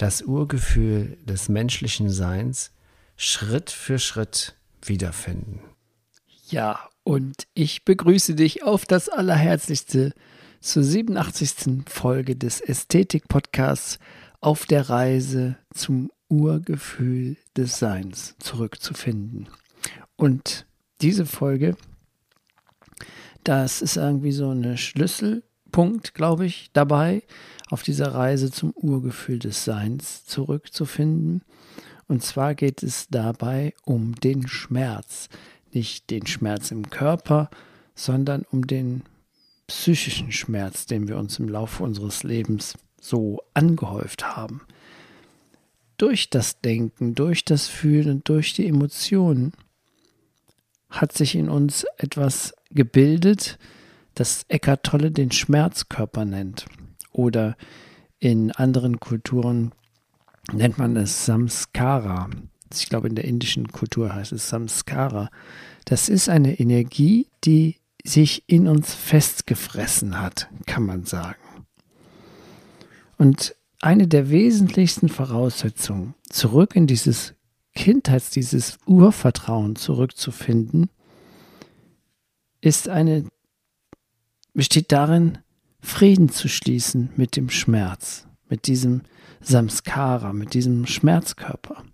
das Urgefühl des menschlichen Seins Schritt für Schritt wiederfinden. Ja, und ich begrüße dich auf das Allerherzlichste zur 87. Folge des Ästhetik-Podcasts auf der Reise zum Urgefühl des Seins zurückzufinden. Und diese Folge, das ist irgendwie so eine Schlüsselpunkt, glaube ich, dabei, auf dieser Reise zum Urgefühl des Seins zurückzufinden. Und zwar geht es dabei um den Schmerz. Nicht den Schmerz im Körper, sondern um den psychischen Schmerz, den wir uns im Laufe unseres Lebens so angehäuft haben. Durch das Denken, durch das Fühlen und durch die Emotionen hat sich in uns etwas gebildet, das Eckart Tolle den Schmerzkörper nennt. Oder in anderen Kulturen nennt man es Samskara. Ich glaube, in der indischen Kultur heißt es Samskara. Das ist eine Energie, die sich in uns festgefressen hat, kann man sagen. Und eine der wesentlichsten Voraussetzungen, zurück in dieses Kindheits-, dieses Urvertrauen zurückzufinden, ist eine, besteht darin, Frieden zu schließen mit dem Schmerz, mit diesem Samskara, mit diesem Schmerzkörper.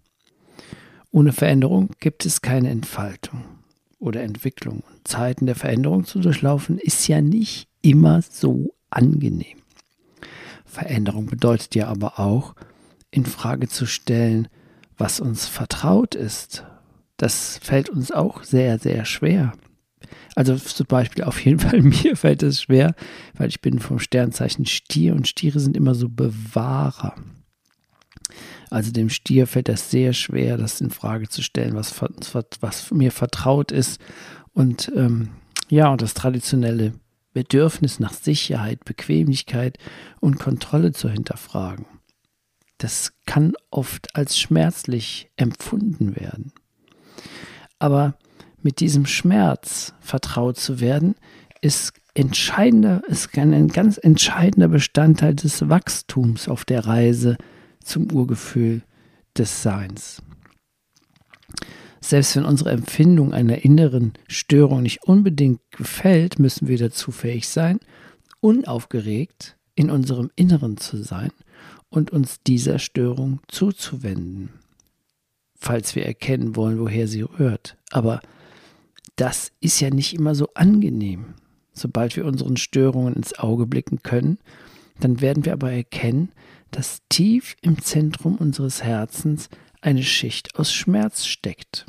Ohne Veränderung gibt es keine Entfaltung oder Entwicklung. Zeiten der Veränderung zu durchlaufen ist ja nicht immer so angenehm. Veränderung bedeutet ja aber auch, in Frage zu stellen, was uns vertraut ist. Das fällt uns auch sehr, sehr schwer. Also zum Beispiel auf jeden Fall mir fällt es schwer, weil ich bin vom Sternzeichen Stier und Stiere sind immer so Bewahrer. Also dem Stier fällt das sehr schwer, das in Frage zu stellen, was, was mir vertraut ist. Und ähm, ja, und das traditionelle Bedürfnis nach Sicherheit, Bequemlichkeit und Kontrolle zu hinterfragen. Das kann oft als schmerzlich empfunden werden. Aber mit diesem Schmerz vertraut zu werden, ist entscheidender, ist ein ganz entscheidender Bestandteil des Wachstums auf der Reise zum Urgefühl des Seins. Selbst wenn unsere Empfindung einer inneren Störung nicht unbedingt gefällt, müssen wir dazu fähig sein, unaufgeregt in unserem Inneren zu sein und uns dieser Störung zuzuwenden, falls wir erkennen wollen, woher sie rührt. Aber das ist ja nicht immer so angenehm. Sobald wir unseren Störungen ins Auge blicken können, dann werden wir aber erkennen, dass tief im Zentrum unseres Herzens eine Schicht aus Schmerz steckt.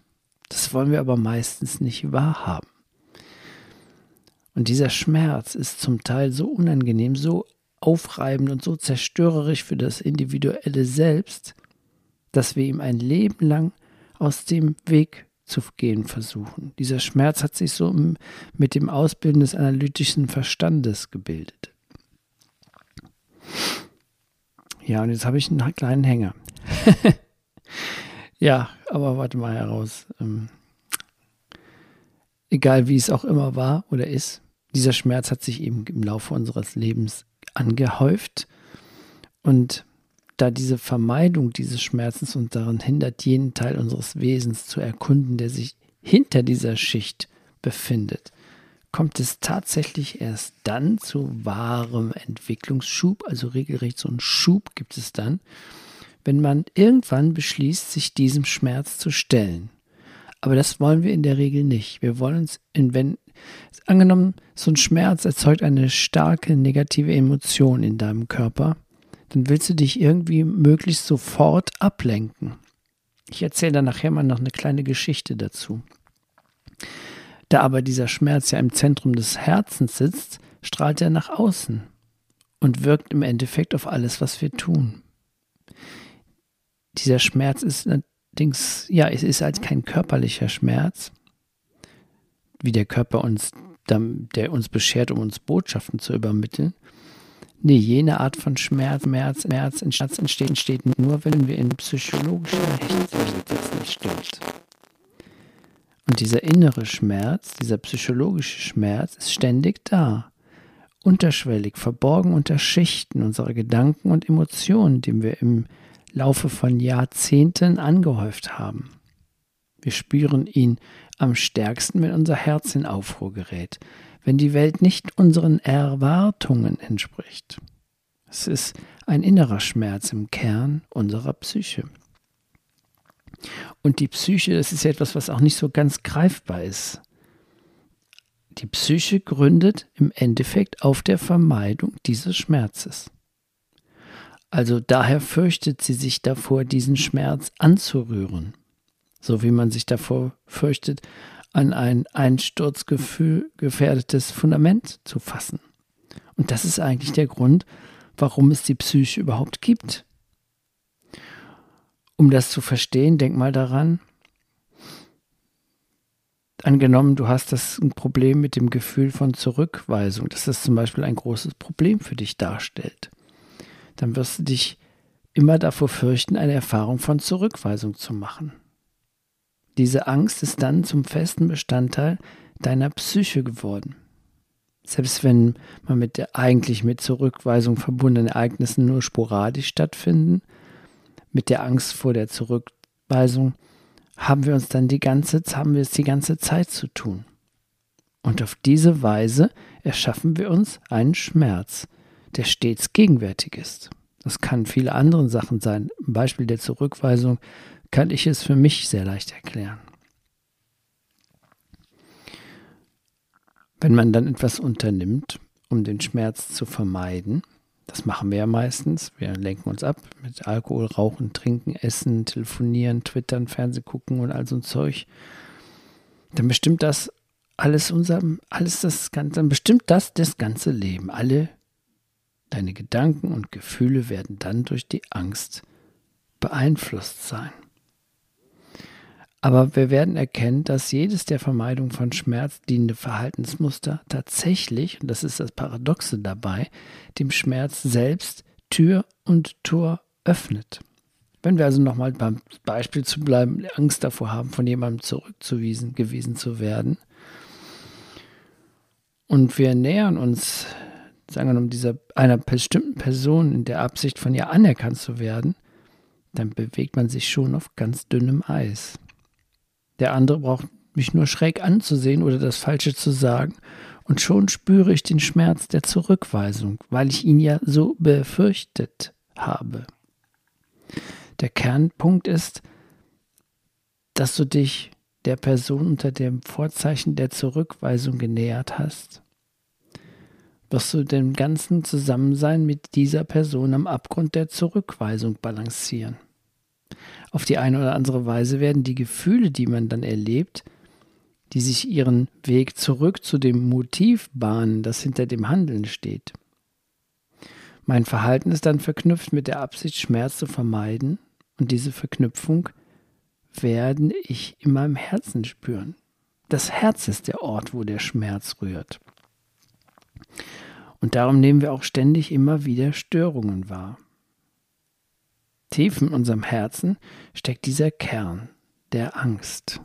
Das wollen wir aber meistens nicht wahrhaben. Und dieser Schmerz ist zum Teil so unangenehm, so aufreibend und so zerstörerisch für das individuelle Selbst, dass wir ihm ein Leben lang aus dem Weg zu gehen versuchen. Dieser Schmerz hat sich so mit dem Ausbilden des analytischen Verstandes gebildet. Ja, und jetzt habe ich einen kleinen Hänger. ja, aber warte mal heraus. Ähm, egal wie es auch immer war oder ist, dieser Schmerz hat sich eben im Laufe unseres Lebens angehäuft. Und da diese Vermeidung dieses Schmerzens uns daran hindert, jenen Teil unseres Wesens zu erkunden, der sich hinter dieser Schicht befindet, kommt es tatsächlich erst dann zu wahrem Entwicklungsschub, also regelrecht so einen Schub gibt es dann, wenn man irgendwann beschließt, sich diesem Schmerz zu stellen. Aber das wollen wir in der Regel nicht. Wir wollen uns, in, wenn, angenommen, so ein Schmerz erzeugt eine starke negative Emotion in deinem Körper, dann willst du dich irgendwie möglichst sofort ablenken. Ich erzähle dann nachher mal noch eine kleine Geschichte dazu. Da aber dieser Schmerz ja im Zentrum des Herzens sitzt, strahlt er nach außen und wirkt im Endeffekt auf alles, was wir tun. dieser Schmerz ist allerdings, ja, es ist halt kein körperlicher Schmerz, wie der Körper uns, der uns beschert, um uns Botschaften zu übermitteln. Nee, jene Art von Schmerz, Schmerz, Schmerz, Schmerz entsteht, entsteht nur, wenn wir in das nicht stimmt. Und dieser innere Schmerz, dieser psychologische Schmerz ist ständig da, unterschwellig, verborgen unter Schichten unserer Gedanken und Emotionen, die wir im Laufe von Jahrzehnten angehäuft haben. Wir spüren ihn am stärksten, wenn unser Herz in Aufruhr gerät, wenn die Welt nicht unseren Erwartungen entspricht. Es ist ein innerer Schmerz im Kern unserer Psyche. Und die Psyche, das ist ja etwas, was auch nicht so ganz greifbar ist. Die Psyche gründet im Endeffekt auf der Vermeidung dieses Schmerzes. Also daher fürchtet sie sich davor, diesen Schmerz anzurühren, so wie man sich davor fürchtet, an ein einsturzgefühl gefährdetes Fundament zu fassen. Und das ist eigentlich der Grund, warum es die Psyche überhaupt gibt. Um das zu verstehen, denk mal daran, angenommen, du hast das ein Problem mit dem Gefühl von Zurückweisung, dass das zum Beispiel ein großes Problem für dich darstellt, dann wirst du dich immer davor fürchten, eine Erfahrung von Zurückweisung zu machen. Diese Angst ist dann zum festen Bestandteil deiner Psyche geworden. Selbst wenn man mit der eigentlich mit Zurückweisung verbundenen Ereignissen nur sporadisch stattfinden, mit der Angst vor der Zurückweisung haben wir uns dann die ganze, haben wir es die ganze Zeit zu tun. Und auf diese Weise erschaffen wir uns einen Schmerz, der stets gegenwärtig ist. Das kann viele andere Sachen sein. Im Beispiel der Zurückweisung kann ich es für mich sehr leicht erklären. Wenn man dann etwas unternimmt, um den Schmerz zu vermeiden, das machen wir ja meistens, wir lenken uns ab mit Alkohol, Rauchen, Trinken, Essen, Telefonieren, Twittern, Fernseh gucken und all so ein Zeug, dann bestimmt das alles unser, alles das Ganze, dann bestimmt das das ganze Leben. Alle deine Gedanken und Gefühle werden dann durch die Angst beeinflusst sein. Aber wir werden erkennen, dass jedes der Vermeidung von Schmerz dienende Verhaltensmuster tatsächlich, und das ist das Paradoxe dabei, dem Schmerz selbst Tür und Tor öffnet. Wenn wir also nochmal beim Beispiel zu bleiben, Angst davor haben, von jemandem zurückzuwiesen gewesen zu werden, und wir nähern uns, sagen wir mal, dieser, einer bestimmten Person in der Absicht, von ihr anerkannt zu werden, dann bewegt man sich schon auf ganz dünnem Eis. Der andere braucht mich nur schräg anzusehen oder das Falsche zu sagen, und schon spüre ich den Schmerz der Zurückweisung, weil ich ihn ja so befürchtet habe. Der Kernpunkt ist, dass du dich der Person unter dem Vorzeichen der Zurückweisung genähert hast, wirst du dem ganzen Zusammensein mit dieser Person am Abgrund der Zurückweisung balancieren. Auf die eine oder andere Weise werden die Gefühle, die man dann erlebt, die sich ihren Weg zurück zu dem Motiv bahnen, das hinter dem Handeln steht. Mein Verhalten ist dann verknüpft mit der Absicht, Schmerz zu vermeiden, und diese Verknüpfung werde ich in meinem Herzen spüren. Das Herz ist der Ort, wo der Schmerz rührt. Und darum nehmen wir auch ständig immer wieder Störungen wahr. Tief in unserem Herzen steckt dieser Kern der Angst.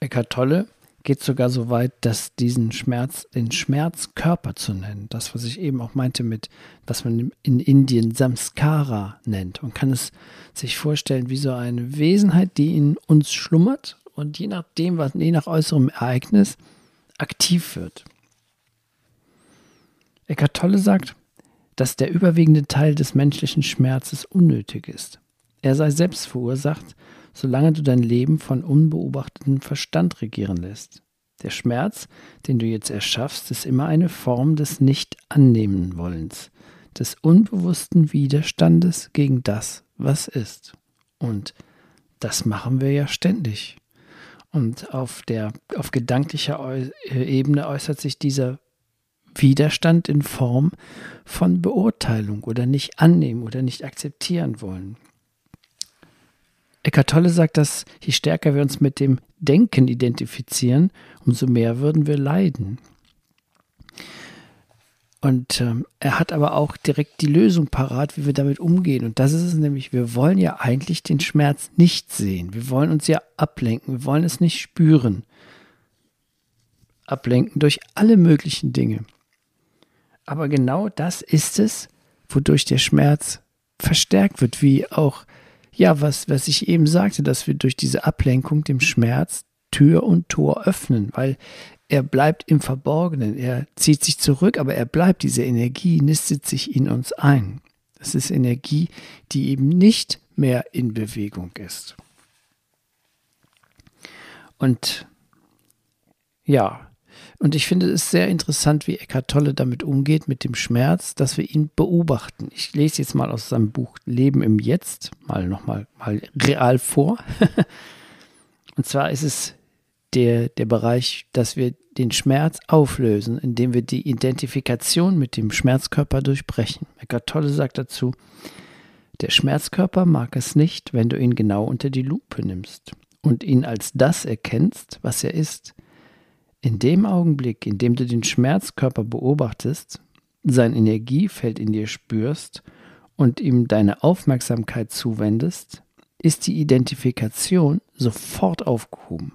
Eckart Tolle geht sogar so weit, dass diesen Schmerz, den Schmerzkörper zu nennen, das, was ich eben auch meinte mit, was man in Indien Samskara nennt. Man kann es sich vorstellen wie so eine Wesenheit, die in uns schlummert und je nachdem, was, je nach äußerem Ereignis aktiv wird. Eckart Tolle sagt, dass der überwiegende Teil des menschlichen Schmerzes unnötig ist. Er sei selbst verursacht, solange du dein Leben von unbeobachtetem Verstand regieren lässt. Der Schmerz, den du jetzt erschaffst, ist immer eine Form des Nicht-Annehmen-Wollens, des unbewussten Widerstandes gegen das, was ist. Und das machen wir ja ständig. Und auf der auf gedanklicher Ebene äußert sich dieser Widerstand in Form von Beurteilung oder nicht annehmen oder nicht akzeptieren wollen. Eckart Tolle sagt, dass je stärker wir uns mit dem Denken identifizieren, umso mehr würden wir leiden. Und ähm, er hat aber auch direkt die Lösung parat, wie wir damit umgehen. Und das ist es nämlich, wir wollen ja eigentlich den Schmerz nicht sehen. Wir wollen uns ja ablenken, wir wollen es nicht spüren. Ablenken durch alle möglichen Dinge. Aber genau das ist es, wodurch der Schmerz verstärkt wird, wie auch, ja, was, was ich eben sagte, dass wir durch diese Ablenkung dem Schmerz Tür und Tor öffnen, weil er bleibt im Verborgenen, er zieht sich zurück, aber er bleibt, diese Energie nistet sich in uns ein. Das ist Energie, die eben nicht mehr in Bewegung ist. Und ja, und ich finde es sehr interessant, wie Eckhart Tolle damit umgeht, mit dem Schmerz, dass wir ihn beobachten. Ich lese jetzt mal aus seinem Buch Leben im Jetzt mal nochmal mal real vor. Und zwar ist es der, der Bereich, dass wir den Schmerz auflösen, indem wir die Identifikation mit dem Schmerzkörper durchbrechen. Eckart Tolle sagt dazu, der Schmerzkörper mag es nicht, wenn du ihn genau unter die Lupe nimmst und ihn als das erkennst, was er ist. In dem Augenblick, in dem du den Schmerzkörper beobachtest, sein Energiefeld in dir spürst und ihm deine Aufmerksamkeit zuwendest, ist die Identifikation sofort aufgehoben.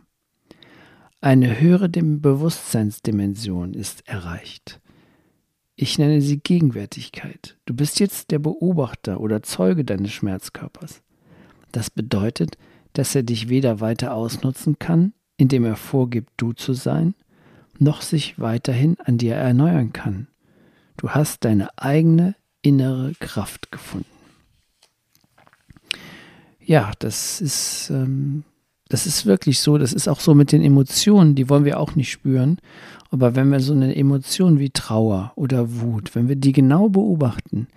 Eine höhere Bewusstseinsdimension ist erreicht. Ich nenne sie Gegenwärtigkeit. Du bist jetzt der Beobachter oder Zeuge deines Schmerzkörpers. Das bedeutet, dass er dich weder weiter ausnutzen kann, indem er vorgibt, du zu sein, noch sich weiterhin an dir erneuern kann. Du hast deine eigene innere Kraft gefunden. Ja, das ist ähm, das ist wirklich so. Das ist auch so mit den Emotionen, die wollen wir auch nicht spüren. Aber wenn wir so eine Emotion wie Trauer oder Wut, wenn wir die genau beobachten,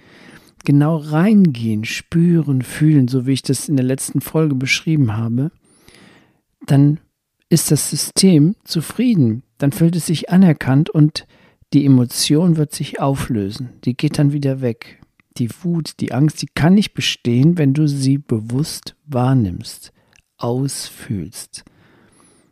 genau reingehen, spüren, fühlen, so wie ich das in der letzten Folge beschrieben habe, dann ist das System zufrieden. Dann fühlt es sich anerkannt und die Emotion wird sich auflösen. Die geht dann wieder weg. Die Wut, die Angst, die kann nicht bestehen, wenn du sie bewusst wahrnimmst ausfühlst.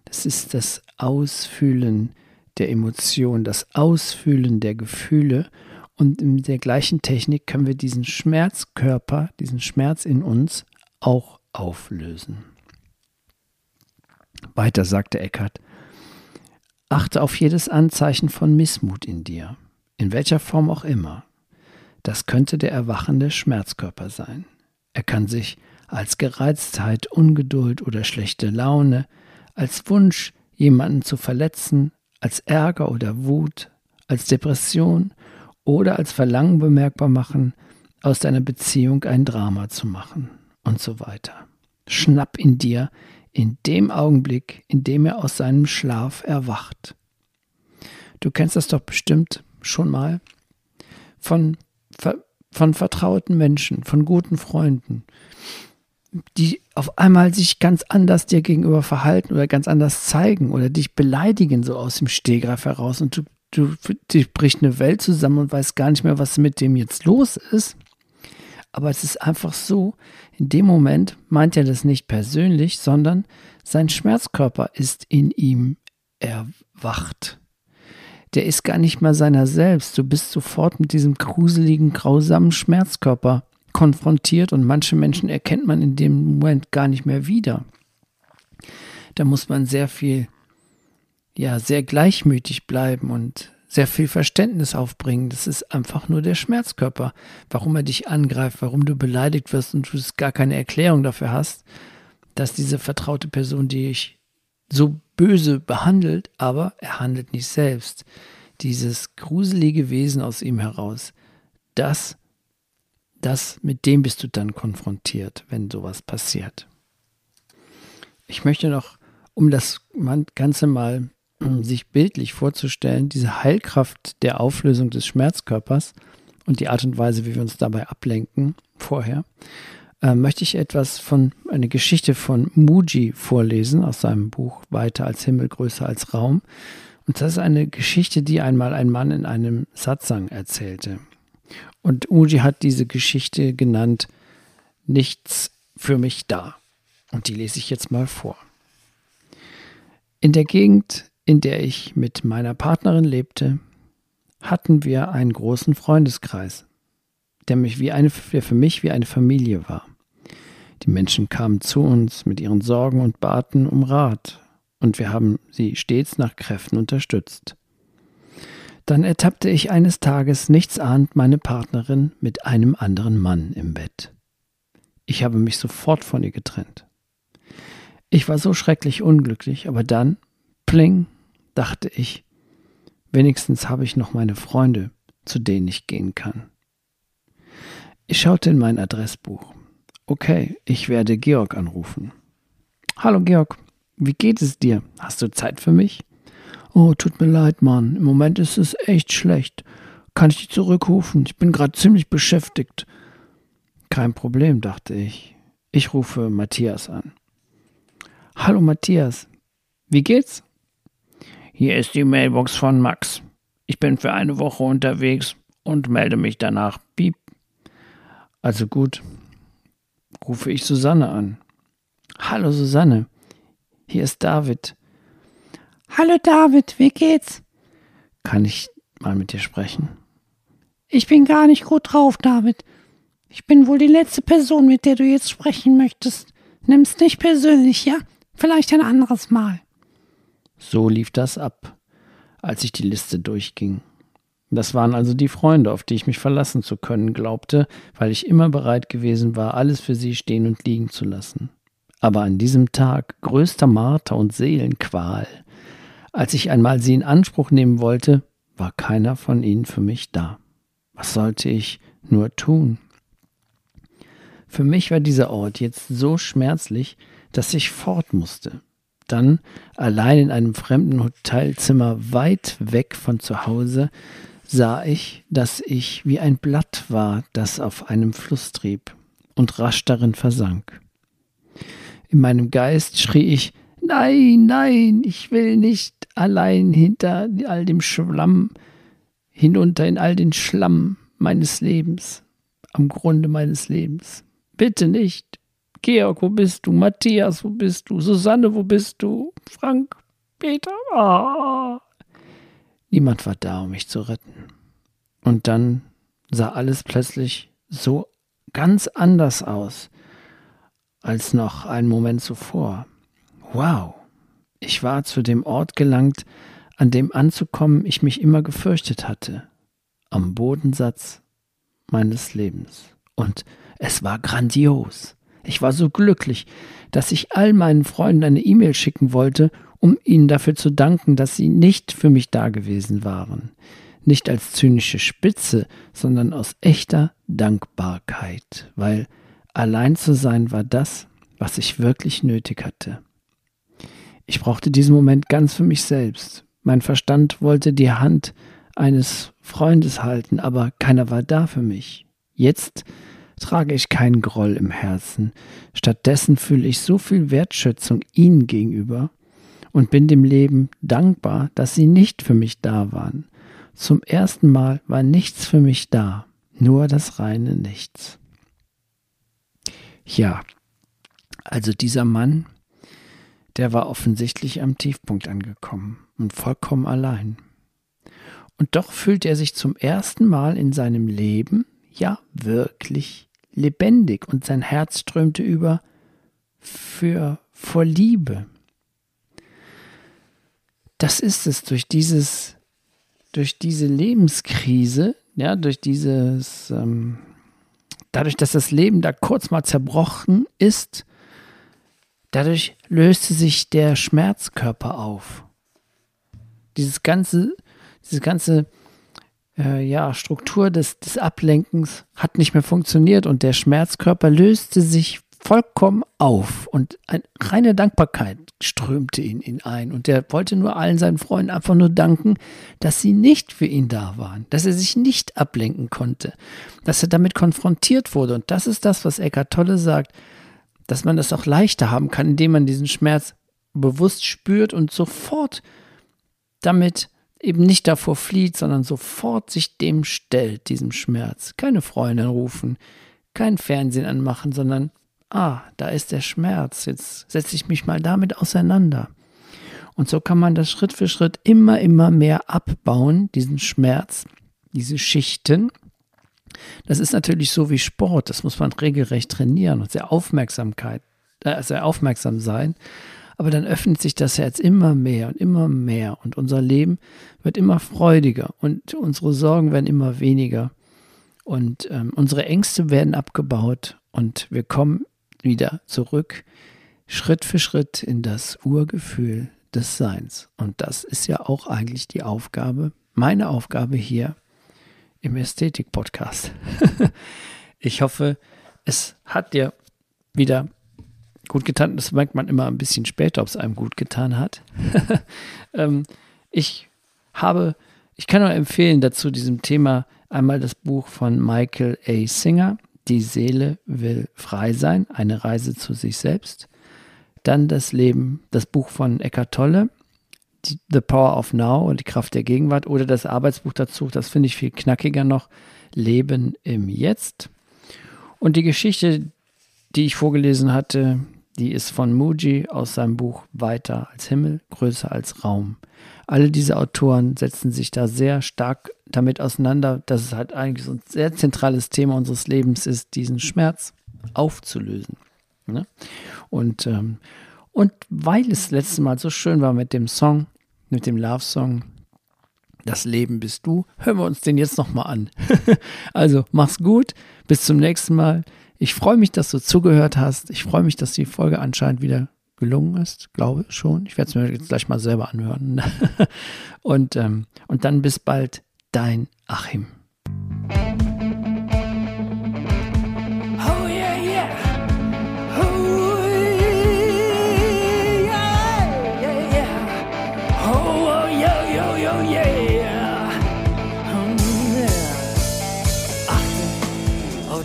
Das ist das Ausfühlen der Emotionen, das Ausfühlen der Gefühle. Und in der gleichen Technik können wir diesen Schmerzkörper, diesen Schmerz in uns auch auflösen. Weiter sagte Eckhart, achte auf jedes Anzeichen von Missmut in dir, in welcher Form auch immer. Das könnte der erwachende Schmerzkörper sein. Er kann sich als Gereiztheit, Ungeduld oder schlechte Laune, als Wunsch, jemanden zu verletzen, als Ärger oder Wut, als Depression oder als Verlangen bemerkbar machen, aus deiner Beziehung ein Drama zu machen und so weiter. Schnapp in dir in dem Augenblick, in dem er aus seinem Schlaf erwacht. Du kennst das doch bestimmt schon mal von, von vertrauten Menschen, von guten Freunden, die auf einmal sich ganz anders dir gegenüber verhalten oder ganz anders zeigen oder dich beleidigen, so aus dem Stehgreif heraus und du, du dich bricht eine Welt zusammen und weißt gar nicht mehr, was mit dem jetzt los ist. Aber es ist einfach so, in dem Moment meint er das nicht persönlich, sondern sein Schmerzkörper ist in ihm erwacht. Der ist gar nicht mehr seiner selbst. Du bist sofort mit diesem gruseligen, grausamen Schmerzkörper konfrontiert und manche Menschen erkennt man in dem Moment gar nicht mehr wieder. Da muss man sehr viel, ja, sehr gleichmütig bleiben und sehr viel Verständnis aufbringen. Das ist einfach nur der Schmerzkörper. Warum er dich angreift, warum du beleidigt wirst und du gar keine Erklärung dafür hast, dass diese vertraute Person dich so böse behandelt, aber er handelt nicht selbst. Dieses gruselige Wesen aus ihm heraus, das das, mit dem bist du dann konfrontiert, wenn sowas passiert. Ich möchte noch, um das Ganze mal sich bildlich vorzustellen, diese Heilkraft der Auflösung des Schmerzkörpers und die Art und Weise, wie wir uns dabei ablenken vorher, äh, möchte ich etwas von, eine Geschichte von Muji vorlesen aus seinem Buch Weiter als Himmel, größer als Raum. Und das ist eine Geschichte, die einmal ein Mann in einem Satsang erzählte. Und Uji hat diese Geschichte genannt, Nichts für mich da. Und die lese ich jetzt mal vor. In der Gegend, in der ich mit meiner Partnerin lebte, hatten wir einen großen Freundeskreis, der, mich wie eine, der für mich wie eine Familie war. Die Menschen kamen zu uns mit ihren Sorgen und baten um Rat, und wir haben sie stets nach Kräften unterstützt. Dann ertappte ich eines Tages nichtsahnd meine Partnerin mit einem anderen Mann im Bett. Ich habe mich sofort von ihr getrennt. Ich war so schrecklich unglücklich, aber dann, pling, dachte ich, wenigstens habe ich noch meine Freunde, zu denen ich gehen kann. Ich schaute in mein Adressbuch. Okay, ich werde Georg anrufen. Hallo Georg, wie geht es dir? Hast du Zeit für mich? Oh, tut mir leid, Mann. Im Moment ist es echt schlecht. Kann ich dich zurückrufen? Ich bin gerade ziemlich beschäftigt. Kein Problem, dachte ich. Ich rufe Matthias an. Hallo Matthias, wie geht's? Hier ist die Mailbox von Max. Ich bin für eine Woche unterwegs und melde mich danach. Piep. Also gut, rufe ich Susanne an. Hallo Susanne, hier ist David. Hallo David, wie geht's? Kann ich mal mit dir sprechen? Ich bin gar nicht gut drauf, David. Ich bin wohl die letzte Person, mit der du jetzt sprechen möchtest. Nimm's nicht persönlich, ja? Vielleicht ein anderes Mal. So lief das ab, als ich die Liste durchging. Das waren also die Freunde, auf die ich mich verlassen zu können glaubte, weil ich immer bereit gewesen war, alles für sie stehen und liegen zu lassen. Aber an diesem Tag größter Marter und Seelenqual, als ich einmal sie in Anspruch nehmen wollte, war keiner von ihnen für mich da. Was sollte ich nur tun? Für mich war dieser Ort jetzt so schmerzlich, dass ich fort musste. Dann, allein in einem fremden Hotelzimmer weit weg von zu Hause, sah ich, dass ich wie ein Blatt war, das auf einem Fluss trieb und rasch darin versank. In meinem Geist schrie ich Nein, nein, ich will nicht allein hinter all dem Schlamm, hinunter in all den Schlamm meines Lebens, am Grunde meines Lebens. Bitte nicht. Georg, wo bist du? Matthias, wo bist du? Susanne, wo bist du? Frank, Peter. Ah. Niemand war da, um mich zu retten. Und dann sah alles plötzlich so ganz anders aus als noch einen Moment zuvor. Wow, ich war zu dem Ort gelangt, an dem anzukommen ich mich immer gefürchtet hatte, am Bodensatz meines Lebens. Und es war grandios. Ich war so glücklich, dass ich all meinen Freunden eine E-Mail schicken wollte, um ihnen dafür zu danken, dass sie nicht für mich da gewesen waren. Nicht als zynische Spitze, sondern aus echter Dankbarkeit, weil allein zu sein war das, was ich wirklich nötig hatte. Ich brauchte diesen Moment ganz für mich selbst. Mein Verstand wollte die Hand eines Freundes halten, aber keiner war da für mich. Jetzt trage ich keinen Groll im Herzen. Stattdessen fühle ich so viel Wertschätzung ihnen gegenüber und bin dem Leben dankbar, dass sie nicht für mich da waren. Zum ersten Mal war nichts für mich da, nur das reine Nichts. Ja, also dieser Mann, der war offensichtlich am Tiefpunkt angekommen und vollkommen allein. Und doch fühlt er sich zum ersten Mal in seinem Leben ja wirklich lebendig und sein Herz strömte über für vor Liebe. Das ist es durch dieses, durch diese Lebenskrise, ja, durch dieses, ähm, dadurch, dass das Leben da kurz mal zerbrochen ist, dadurch löste sich der Schmerzkörper auf. Dieses ganze, dieses ganze äh, ja, Struktur des, des Ablenkens hat nicht mehr funktioniert und der Schmerzkörper löste sich vollkommen auf und eine reine Dankbarkeit strömte in ihn ein und er wollte nur allen seinen Freunden einfach nur danken, dass sie nicht für ihn da waren, dass er sich nicht ablenken konnte, dass er damit konfrontiert wurde und das ist das, was Eckhart Tolle sagt, dass man das auch leichter haben kann, indem man diesen Schmerz bewusst spürt und sofort damit eben nicht davor flieht, sondern sofort sich dem stellt, diesem Schmerz. Keine Freundin rufen, kein Fernsehen anmachen, sondern, ah, da ist der Schmerz, jetzt setze ich mich mal damit auseinander. Und so kann man das Schritt für Schritt immer, immer mehr abbauen, diesen Schmerz, diese Schichten. Das ist natürlich so wie Sport, das muss man regelrecht trainieren und sehr Aufmerksamkeit, äh, sehr aufmerksam sein. Aber dann öffnet sich das Herz immer mehr und immer mehr und unser Leben wird immer freudiger und unsere Sorgen werden immer weniger und ähm, unsere Ängste werden abgebaut und wir kommen wieder zurück, Schritt für Schritt in das Urgefühl des Seins. Und das ist ja auch eigentlich die Aufgabe, meine Aufgabe hier im Ästhetik-Podcast. ich hoffe, es hat dir wieder gut getan. Das merkt man immer ein bisschen später, ob es einem gut getan hat. ähm, ich habe, ich kann nur empfehlen dazu diesem Thema einmal das Buch von Michael A. Singer, Die Seele will frei sein, eine Reise zu sich selbst. Dann das Leben, das Buch von Eckhart Tolle, The Power of Now und die Kraft der Gegenwart oder das Arbeitsbuch dazu, das finde ich viel knackiger noch, Leben im Jetzt. Und die Geschichte, die ich vorgelesen hatte, die ist von Muji aus seinem Buch Weiter als Himmel, größer als Raum. Alle diese Autoren setzen sich da sehr stark damit auseinander, dass es halt eigentlich so ein sehr zentrales Thema unseres Lebens ist, diesen Schmerz aufzulösen. Ne? Und, ähm, und weil es letztes Mal so schön war mit dem Song, mit dem Love-Song, das Leben bist du, hören wir uns den jetzt nochmal an. also mach's gut, bis zum nächsten Mal. Ich freue mich, dass du zugehört hast. Ich freue mich, dass die Folge anscheinend wieder gelungen ist, glaube schon. Ich werde es mir jetzt gleich mal selber anhören. und, ähm, und dann bis bald, dein Achim.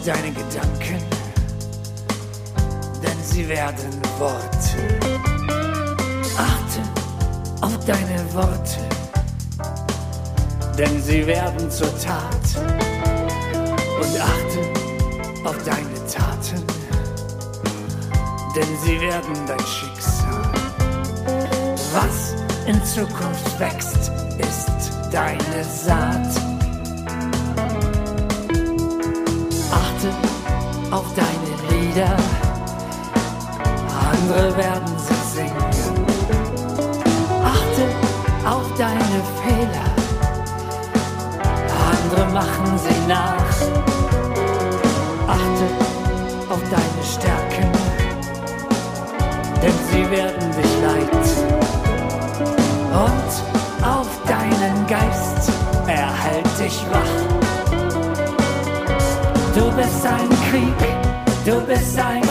deine Gedanken, sie werden Worte. Achte auf deine Worte, denn sie werden zur Tat. Und achte auf deine Taten, denn sie werden dein Schicksal. Was in Zukunft wächst, ist deine Saat. auf deine andere werden sie singen. Achte auf deine Fehler, andere machen sie nach. Achte auf deine Stärken, denn sie werden dich leiten. Und auf deinen Geist erhält dich wach. Du bist ein Krieg, du bist ein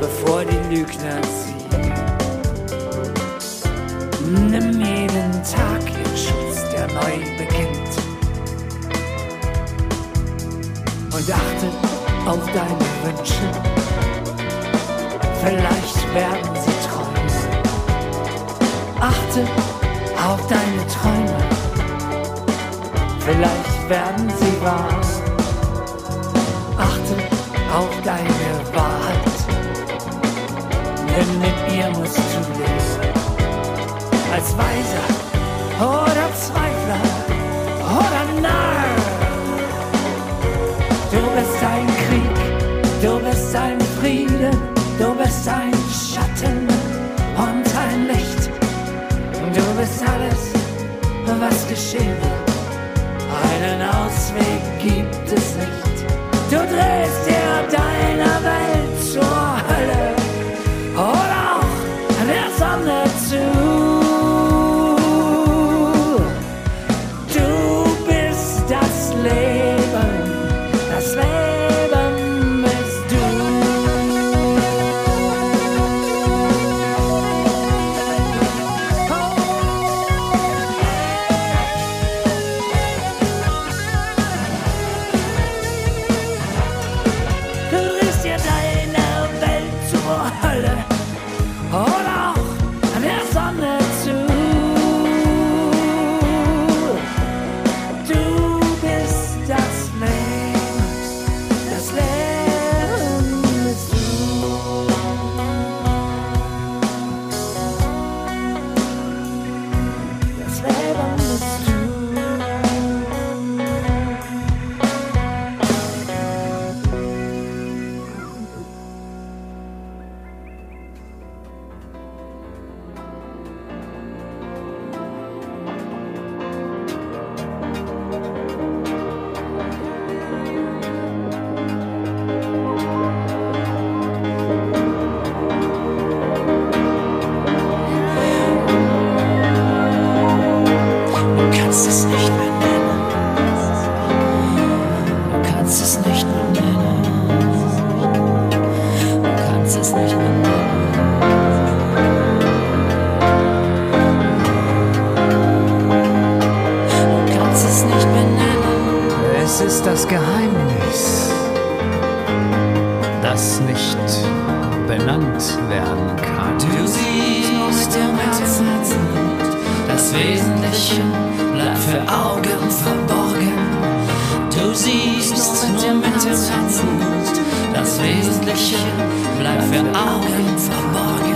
bevor die Lügner sie. Nimm jeden Tag in Schutz, der neu beginnt. und achte auf deine Wünsche. Vielleicht werden sie Träume. Achte auf deine Träume. Vielleicht werden sie wahr. Achte auf deine denn mit ihr musst du leben. Als Weiser oder Zweifler oder Narr. Du bist ein Krieg, du bist ein Friede, du bist ein Schatten und ein Licht. Du bist alles, was geschehen wird. Einen Ausweg gibt es nicht. Du drehst dir da. Es ist das Geheimnis, das nicht benannt werden kann. Du siehst im Herzen, das Wesentliche bleibt für Augen verborgen. Du siehst nur mit dem Herzen, das Wesentliche bleibt für Augen verborgen.